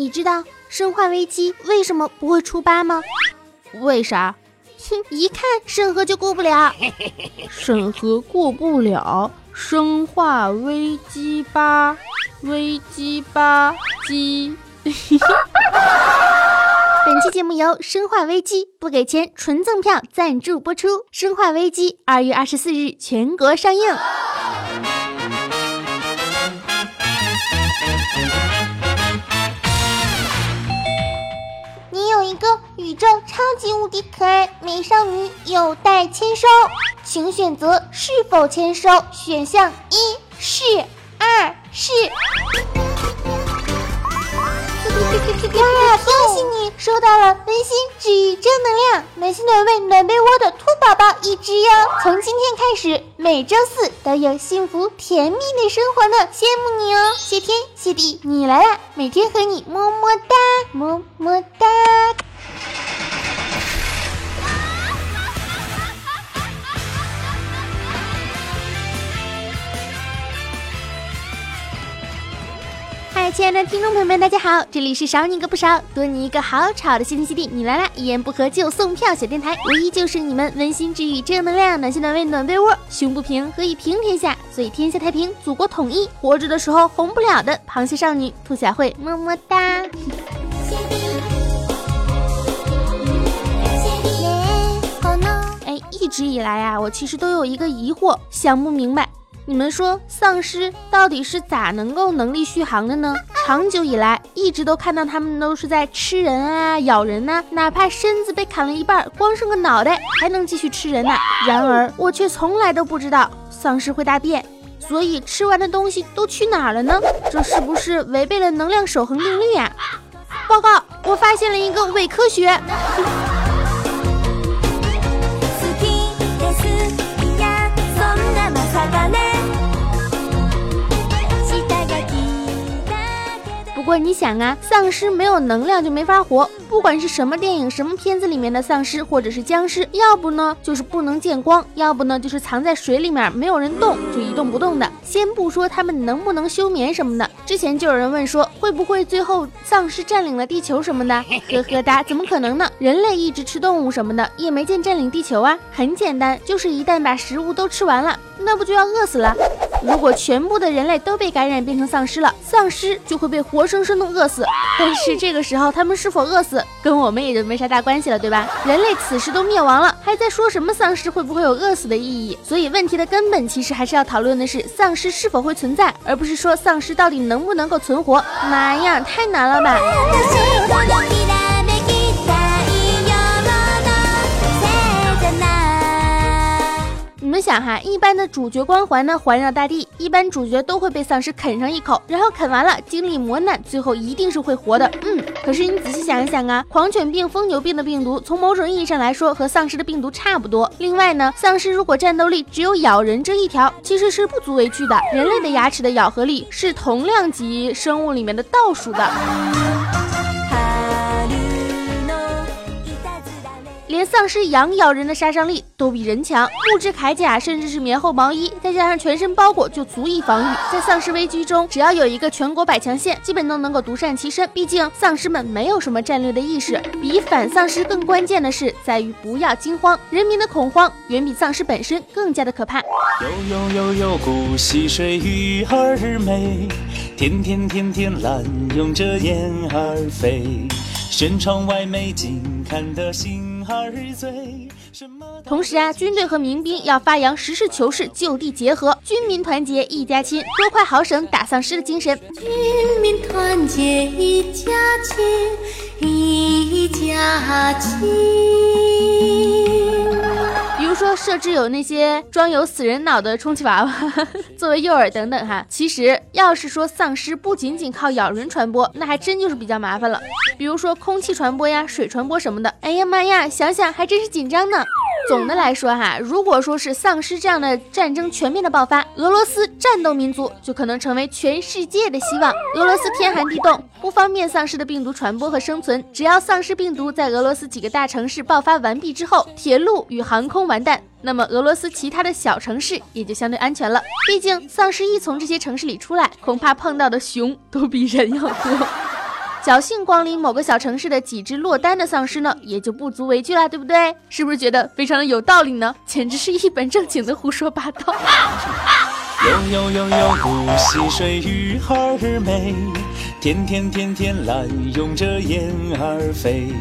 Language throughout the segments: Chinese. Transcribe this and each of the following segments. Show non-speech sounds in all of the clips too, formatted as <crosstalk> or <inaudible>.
你知道《生化危机》为什么不会出八吗？为啥？哼，一看审核就过不了。<laughs> 审核过不了，《生化危机八》，危机八机。<laughs> 本期节目由《生化危机》不给钱纯赠票赞助播出，《生化危机》二月二十四日全国上映。宇宙超级无敌可爱美少女，有待签收，请选择是否签收。选项一是，二是。哇！恭喜你收到了温馨治愈正能量暖心暖胃暖被窝的兔宝宝一只哟！从今天开始，每周四都有幸福甜蜜的生活呢，羡慕你哦！谢天谢地，你来啦！每天和你么么哒，么么哒。嗨，亲爱的听众朋友们，大家好，这里是少你一个不少，多你一个好吵的谢天谢地，你来啦！一言不合就送票小电台，我依旧是你们温馨治愈、正能量、暖心暖胃暖被窝，胸不平何以平天下，所以天下太平，祖国统一。活着的时候红不了的螃蟹少女兔小慧，么么哒。一直以来啊，我其实都有一个疑惑，想不明白。你们说丧尸到底是咋能够能力续航的呢？长久以来一直都看到他们都是在吃人啊、咬人呐，哪怕身子被砍了一半，光剩个脑袋还能继续吃人呢。然而我却从来都不知道丧尸会大便，所以吃完的东西都去哪儿了呢？这是不是违背了能量守恒定律呀？报告，我发现了一个伪科学。过你想啊，丧尸没有能量就没法活。不管是什么电影、什么片子里面的丧尸或者是僵尸，要不呢就是不能见光，要不呢就是藏在水里面，没有人动就一动不动的。先不说他们能不能休眠什么的，之前就有人问说会不会最后丧尸占领了地球什么的，<laughs> 呵呵哒，怎么可能呢？人类一直吃动物什么的，也没见占领地球啊。很简单，就是一旦把食物都吃完了，那不就要饿死了？如果全部的人类都被感染变成丧尸了，丧尸就会被活生生生的饿死。但是这个时候他们是否饿死，跟我们也就没啥大关系了，对吧？人类此时都灭亡了，还在说什么丧尸会不会有饿死的意义？所以问题的根本其实还是要讨论的是丧尸是否会存在，而不是说丧尸到底能不能够存活。妈呀，太难了吧！你们想哈，一般的主角光环呢环绕大地，一般主角都会被丧尸啃上一口，然后啃完了经历磨难，最后一定是会活的。嗯，可是你仔细想一想啊，狂犬病、疯牛病的病毒，从某种意义上来说和丧尸的病毒差不多。另外呢，丧尸如果战斗力只有咬人这一条，其实是不足为惧的。人类的牙齿的咬合力是同量级生物里面的倒数的。连丧尸羊咬人的杀伤力都比人强，木质铠甲甚至是棉厚毛衣，再加上全身包裹就足以防御。在丧尸危机中，只要有一个全国百强县，基本都能够独善其身。毕竟丧尸们没有什么战略的意识，比反丧尸更关键的是在于不要惊慌，人民的恐慌远比丧尸本身更加的可怕。悠悠悠悠，古溪水鱼儿美，天天天天懒拥着燕儿飞，舷窗外美景看得心。同时啊，军队和民兵要发扬实事求是、就地结合、军民团结一家亲、多快好省打丧尸的精神。军民团结一家亲，一家亲。比如说设置有那些装有死人脑的充气娃娃 <laughs> 作为诱饵等等哈。其实要是说丧尸不仅仅靠咬人传播，那还真就是比较麻烦了。比如说空气传播呀、水传播什么的。哎呀妈呀，想想还真是紧张呢。总的来说哈，如果说是丧尸这样的战争全面的爆发，俄罗斯战斗民族就可能成为全世界的希望。俄罗斯天寒地冻，不方便丧尸的病毒传播和生存。只要丧尸病毒在俄罗斯几个大城市爆发完毕之后，铁路与航空完蛋，那么俄罗斯其他的小城市也就相对安全了。毕竟丧尸一从这些城市里出来，恐怕碰到的熊都比人要多。侥幸光临某个小城市的几只落单的丧尸呢，也就不足为惧了，对不对？是不是觉得非常的有道理呢？简直是一本正经的胡说八道。悠悠悠悠，古溪水，鱼儿美；天天天天，懒拥着燕儿飞。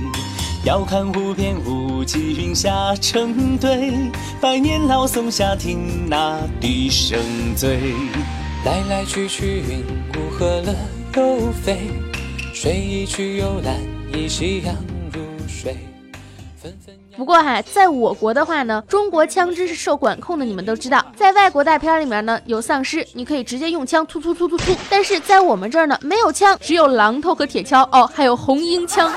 遥看湖边无际云霞成堆，百年老松下听那笛声醉。来来去去，云雾合了又飞，水一去又来，一夕阳如水。不过哈，在我国的话呢，中国枪支是受管控的，你们都知道。在外国大片里面呢，有丧尸，你可以直接用枪突突突突突。但是在我们这儿呢，没有枪，只有榔头和铁锹哦，还有红缨枪。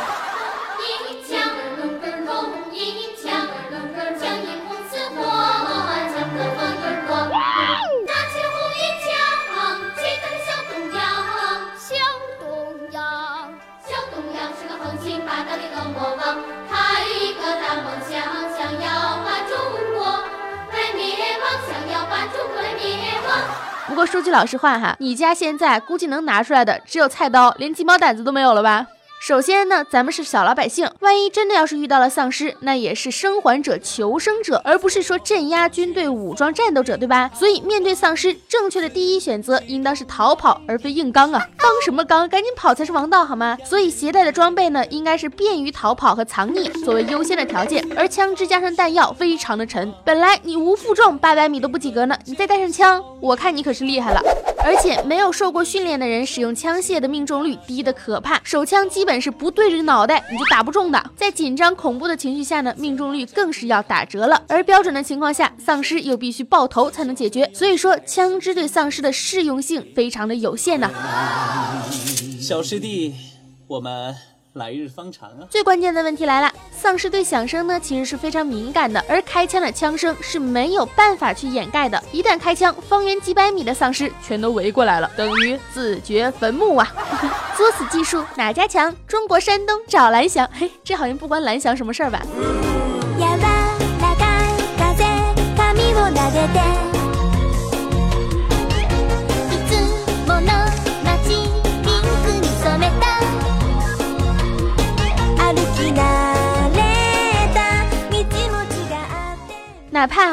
说句老实话哈，你家现在估计能拿出来的只有菜刀，连鸡毛掸子都没有了吧？首先呢，咱们是小老百姓，万一真的要是遇到了丧尸，那也是生还者、求生者，而不是说镇压军队、武装战斗者，对吧？所以面对丧尸，正确的第一选择应当是逃跑，而非硬刚啊！刚什么刚，赶紧跑才是王道，好吗？所以携带的装备呢，应该是便于逃跑和藏匿作为优先的条件，而枪支加上弹药非常的沉，本来你无负重八百米都不及格呢，你再带上枪，我看你可是厉害了。而且没有受过训练的人使用枪械的命中率低的可怕，手枪基本但是不对着脑袋你就打不中的。在紧张恐怖的情绪下呢，命中率更是要打折了。而标准的情况下，丧尸又必须爆头才能解决，所以说枪支对丧尸的适用性非常的有限呢。小师弟，我们来日方长啊！最关键的问题来了，丧尸对响声呢其实是非常敏感的，而开枪的枪声是没有办法去掩盖的。一旦开枪，方圆几百米的丧尸全都围过来了，等于自掘坟墓啊！<laughs> 作死技术哪家强？中国山东找蓝翔，嘿，这好像不关蓝翔什么事儿吧？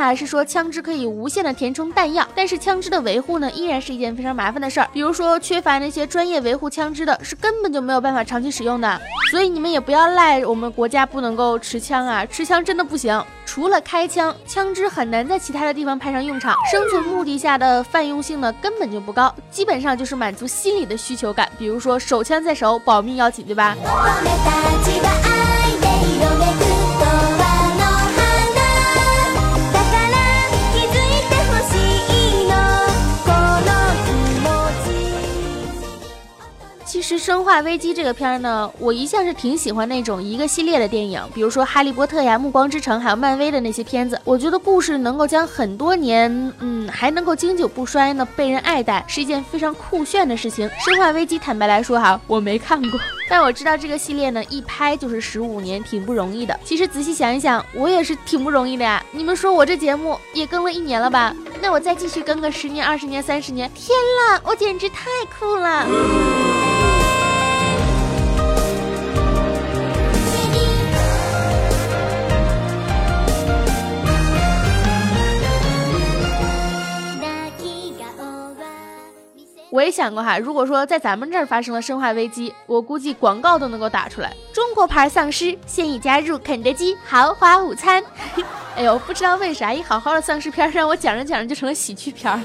哪怕哈、是说枪支可以无限的填充弹药，但是枪支的维护呢，依然是一件非常麻烦的事儿。比如说，缺乏那些专业维护枪支的，是根本就没有办法长期使用的。所以你们也不要赖我们国家不能够持枪啊，持枪真的不行。除了开枪，枪支很难在其他的地方派上用场。生存目的下的泛用性呢，根本就不高，基本上就是满足心理的需求感。比如说，手枪在手，保命要紧，对吧？实《生化危机》这个片儿呢，我一向是挺喜欢那种一个系列的电影，比如说《哈利波特》呀、《暮光之城》，还有漫威的那些片子。我觉得故事能够将很多年，嗯，还能够经久不衰呢，被人爱戴，是一件非常酷炫的事情。《生化危机》坦白来说哈，我没看过，<laughs> 但我知道这个系列呢，一拍就是十五年，挺不容易的。其实仔细想一想，我也是挺不容易的呀。你们说我这节目也更了一年了吧？那我再继续更个十年、二十年、三十年，天啦，我简直太酷了！我也想过哈，如果说在咱们这儿发生了生化危机，我估计广告都能够打出来。中国牌丧尸现已加入肯德基豪华午餐。<laughs> 哎呦，不知道为啥一好好的丧尸片让我讲着讲着就成了喜剧片儿。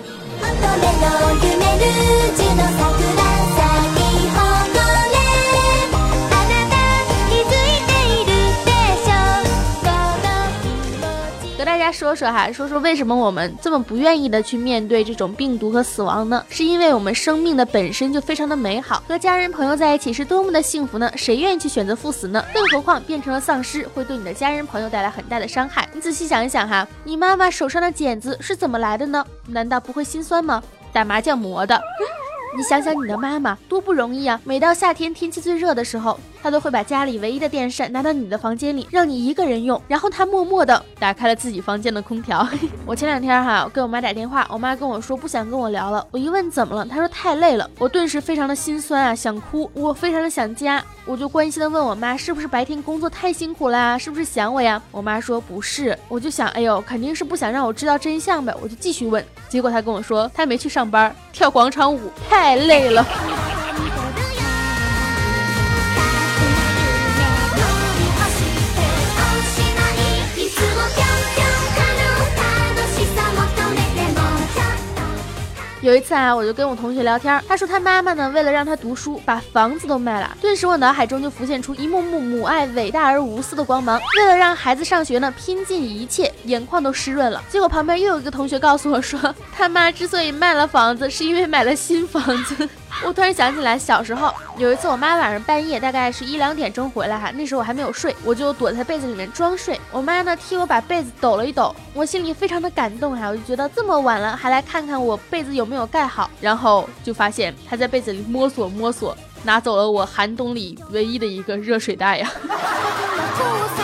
跟大家说说哈，说说为什么我们这么不愿意的去面对这种病毒和死亡呢？是因为我们生命的本身就非常的美好，和家人朋友在一起是多么的幸福呢？谁愿意去选择赴死呢？更何况变成了丧尸，会对你的家人朋友带来很大的伤害。你仔细想一想哈，你妈妈手上的茧子是怎么来的呢？难道不会心酸吗？打麻将磨的。你想想你的妈妈多不容易啊！每到夏天天气最热的时候，他都会把家里唯一的电扇拿到你的房间里，让你一个人用，然后他默默的打开了自己房间的空调。<laughs> 我前两天哈给我妈打电话，我妈跟我说不想跟我聊了。我一问怎么了，她说太累了。我顿时非常的心酸啊，想哭。我非常的想家，我就关心的问我妈是不是白天工作太辛苦啦，是不是想我呀？我妈说不是。我就想，哎呦，肯定是不想让我知道真相呗。我就继续问，结果她跟我说她没去上班，跳广场舞太累了。有一次啊，我就跟我同学聊天，他说他妈妈呢，为了让他读书，把房子都卖了。顿时我脑海中就浮现出一幕幕母爱伟大而无私的光芒。为了让孩子上学呢，拼尽一切，眼眶都湿润了。结果旁边又有一个同学告诉我说，他妈之所以卖了房子，是因为买了新房子。我突然想起来，小时候有一次，我妈晚上半夜大概是一两点钟回来哈，那时候我还没有睡，我就躲在被子里面装睡。我妈呢替我把被子抖了一抖，我心里非常的感动哈，我就觉得这么晚了还来看看我被子有没有盖好，然后就发现她在被子里摸索摸索，拿走了我寒冬里唯一的一个热水袋呀。<laughs>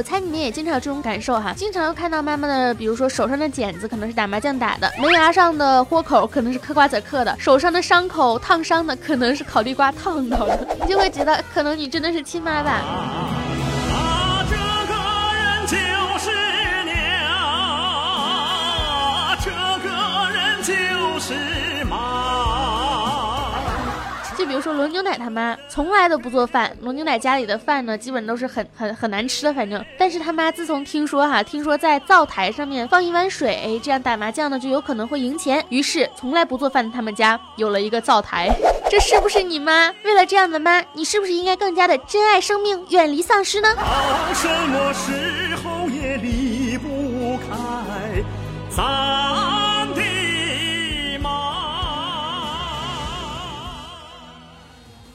我猜你们也经常有这种感受哈，经常看到妈妈的，比如说手上的茧子可能是打麻将打的，门牙上的豁口可能是嗑瓜子嗑的，手上的伤口烫伤的可能是烤地瓜烫到的，<laughs> 你就会觉得可能你真的是亲妈吧。是就比如说罗牛奶他妈从来都不做饭，罗牛奶家里的饭呢，基本都是很很很难吃的，反正。但是他妈自从听说哈，听说在灶台上面放一碗水，这样打麻将呢就有可能会赢钱，于是从来不做饭的他们家有了一个灶台。这是不是你妈？为了这样的妈，你是不是应该更加的珍爱生命，远离丧尸呢？什么时候也离不开在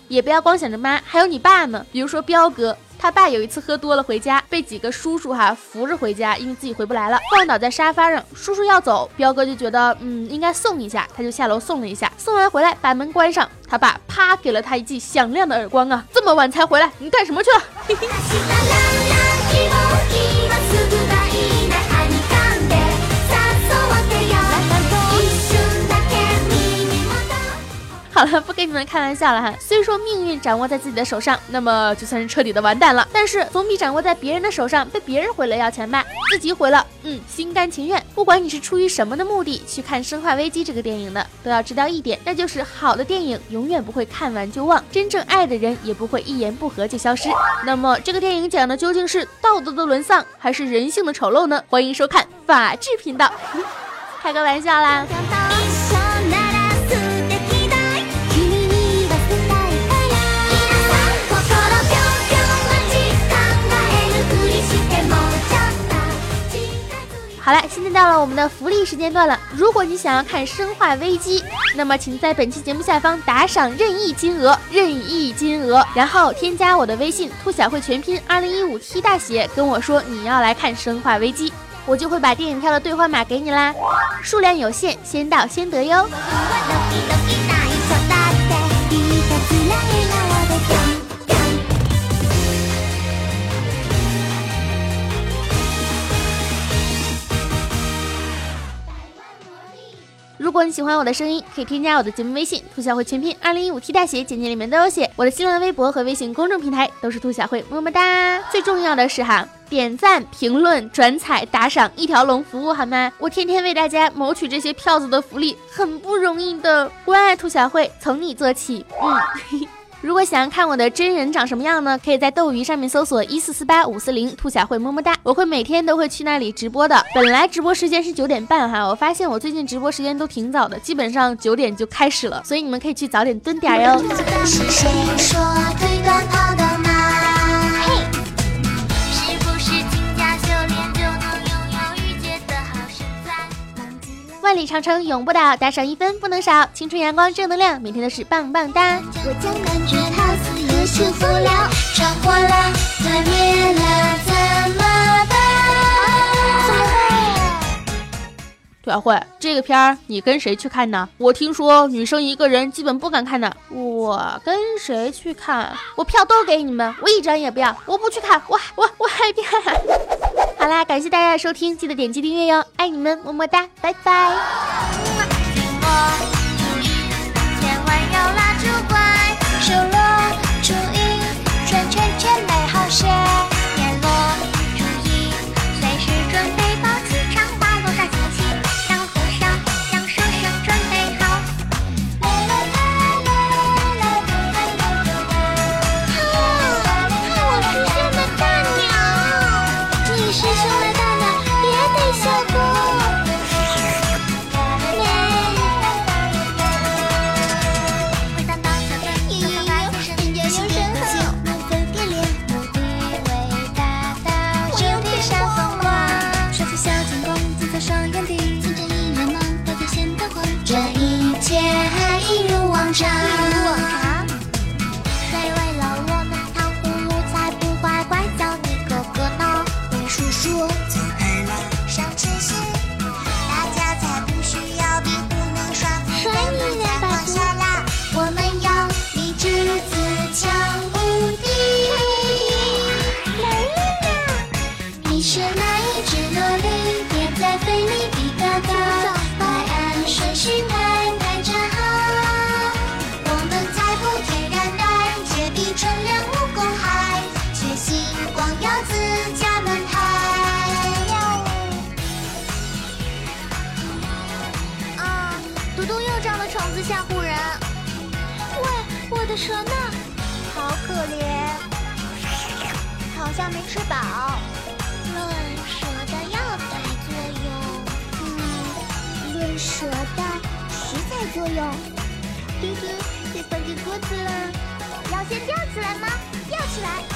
也不要光想着妈，还有你爸呢。比如说彪哥，他爸有一次喝多了回家，被几个叔叔哈扶着回家，因为自己回不来了，撞倒在沙发上。叔叔要走，彪哥就觉得嗯应该送一下，他就下楼送了一下。送完回来，把门关上，他爸啪给了他一记响亮的耳光啊！这么晚才回来，你干什么去了？<laughs> 好了，不跟你们开玩笑了哈。虽说命运掌握在自己的手上，那么就算是彻底的完蛋了。但是总比掌握在别人的手上，被别人毁了要强吧？自己毁了，嗯，心甘情愿。不管你是出于什么的目的去看《生化危机》这个电影的，都要知道一点，那就是好的电影永远不会看完就忘，真正爱的人也不会一言不合就消失。那么这个电影讲的究竟是道德的沦丧，还是人性的丑陋呢？欢迎收看法制频道，开个玩笑啦。到了我们的福利时间段了。如果你想要看《生化危机》，那么请在本期节目下方打赏任意金额，任意金额，然后添加我的微信“兔小慧全拼二零一五 T 大写”，跟我说你要来看《生化危机》，我就会把电影票的兑换码给你啦。数量有限，先到先得哟。如果你喜欢我的声音，可以添加我的节目微信“兔小慧全拼二零一五 T 大写”，简介里面都有写。我的新浪微博和微信公众平台都是兔小慧，么么哒。最重要的是哈，点赞、评论、转采、打赏，一条龙服务好吗？我天天为大家谋取这些票子的福利，很不容易的。关爱兔小慧，从你做起。嗯。如果想要看我的真人长什么样呢？可以在斗鱼上面搜索一四四八五四零兔小慧么么哒，我会每天都会去那里直播的。本来直播时间是九点半哈，我发现我最近直播时间都挺早的，基本上九点就开始了，所以你们可以去早点蹲点哟。里长城永不倒，打赏一分不能少。青春阳光正能量，每天都是棒棒哒。我将感觉好似有了，了，了，怎么办？慧，这个片儿你跟谁去看呢？我听说女生一个人基本不敢看的。我跟谁去看？我票都给你们，我一张也不要，我不去看，我我我害怕。好啦感谢大家的收听记得点击订阅哟。爱你们么么哒拜拜。这一切还一如往常。蛇呢好可怜。好像没吃饱。论蛇的药材作用嗯论蛇的食材作用。嘿嘿被放进桌子了。要先吊起来吗？吊起来。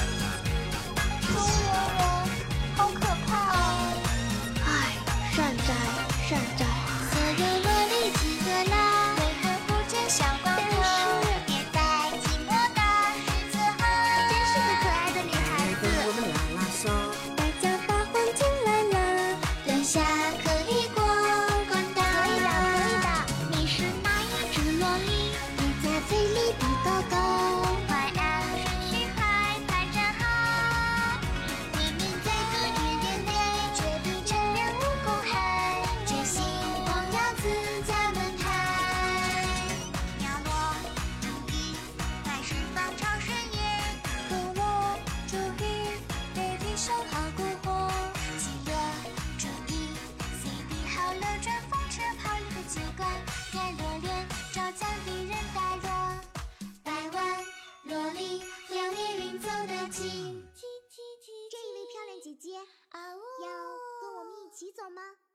起走吗？